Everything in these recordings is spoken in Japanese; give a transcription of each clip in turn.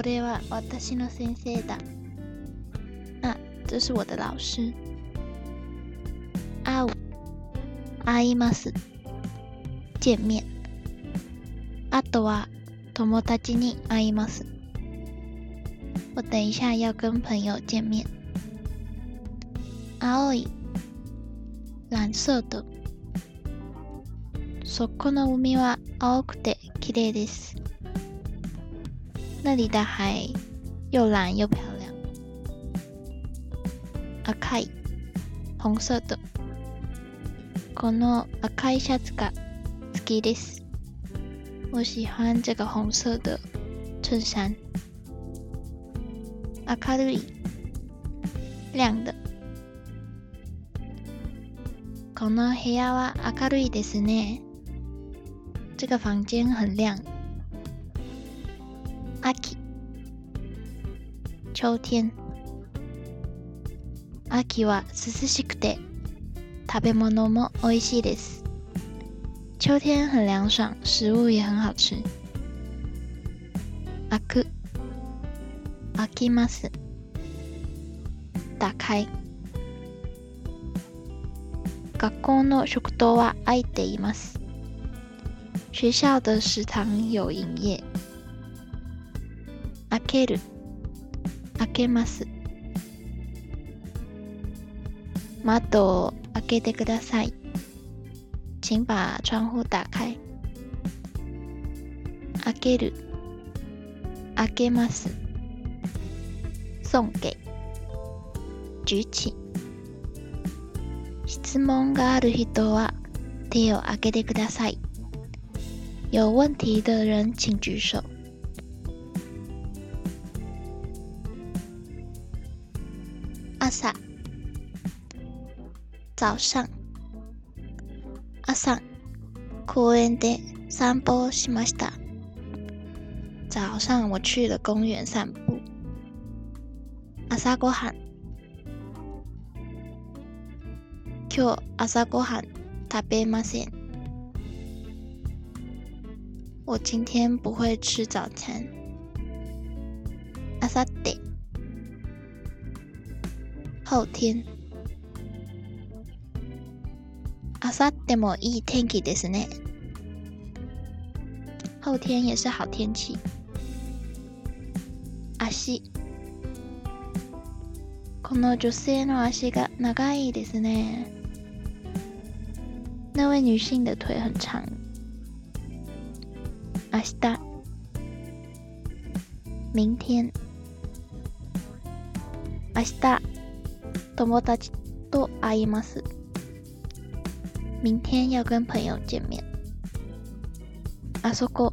これは私の先生だ。啊，这是我的老师。会う、会います。见面。あとは友達に会います。我等一下要跟朋友见面。青い、蓝色的。そこの海は青くて綺麗です。那里的海又蓝又漂亮。赤い、红色的。この赤いシャツが好きです。我喜欢这个红色的衬衫。明るい、亮的。この部屋は明るいですね。这个房间很亮。秋天。秋は涼しくて食べ物も美味しいです。秋天很凉爽，食物也很好吃。開く、開きます。打開。学校の食堂は開いています。学校的食堂有营业。開ける、けます。窓を開けてください。请把窗户打开。開ける、開けます。送给。举起。質問がある人は手を挙げてください。有问题的人请举手。朝、早上。朝、公園で散歩しました。早上我去了公園散步。朝ごはん。今日朝ごはん食べません。我今天不会吃早餐。あさって。後天。あさってもいい天気ですね。後天也是好天气。足。この女性の足が長いですね。那位女性的腿很长。明日。明天。明日、友達と会います。明天要跟朋友见面。あそこ。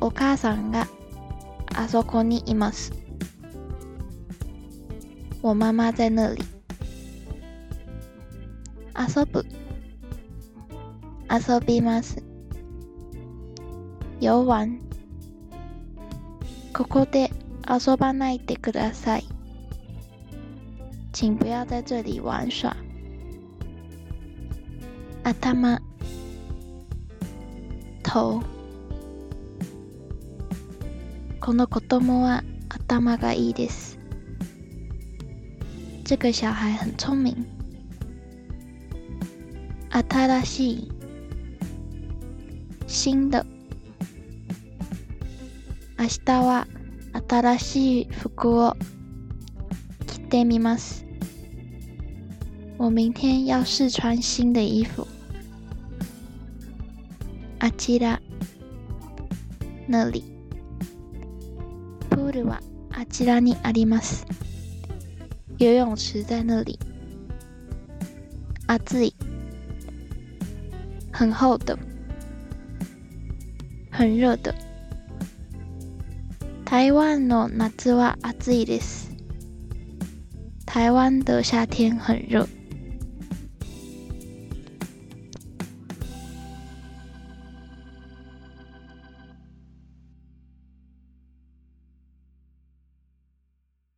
お母さんがあそこにいます。我妈妈在那里。遊ぶ。遊びます。遊玩。ここで遊ばないでください。请不要在这里玩耍。頭。頭。この子供は頭がいいです。这个小孩很聪明。新しい。新的。明日は新しい服を着てみます。我明天要試穿新的衣服。あちら。那里。プールはあちらにあります。游泳池在那里。暑い。很厚的。很热的。台湾の夏は暑いです。台湾的夏天很热。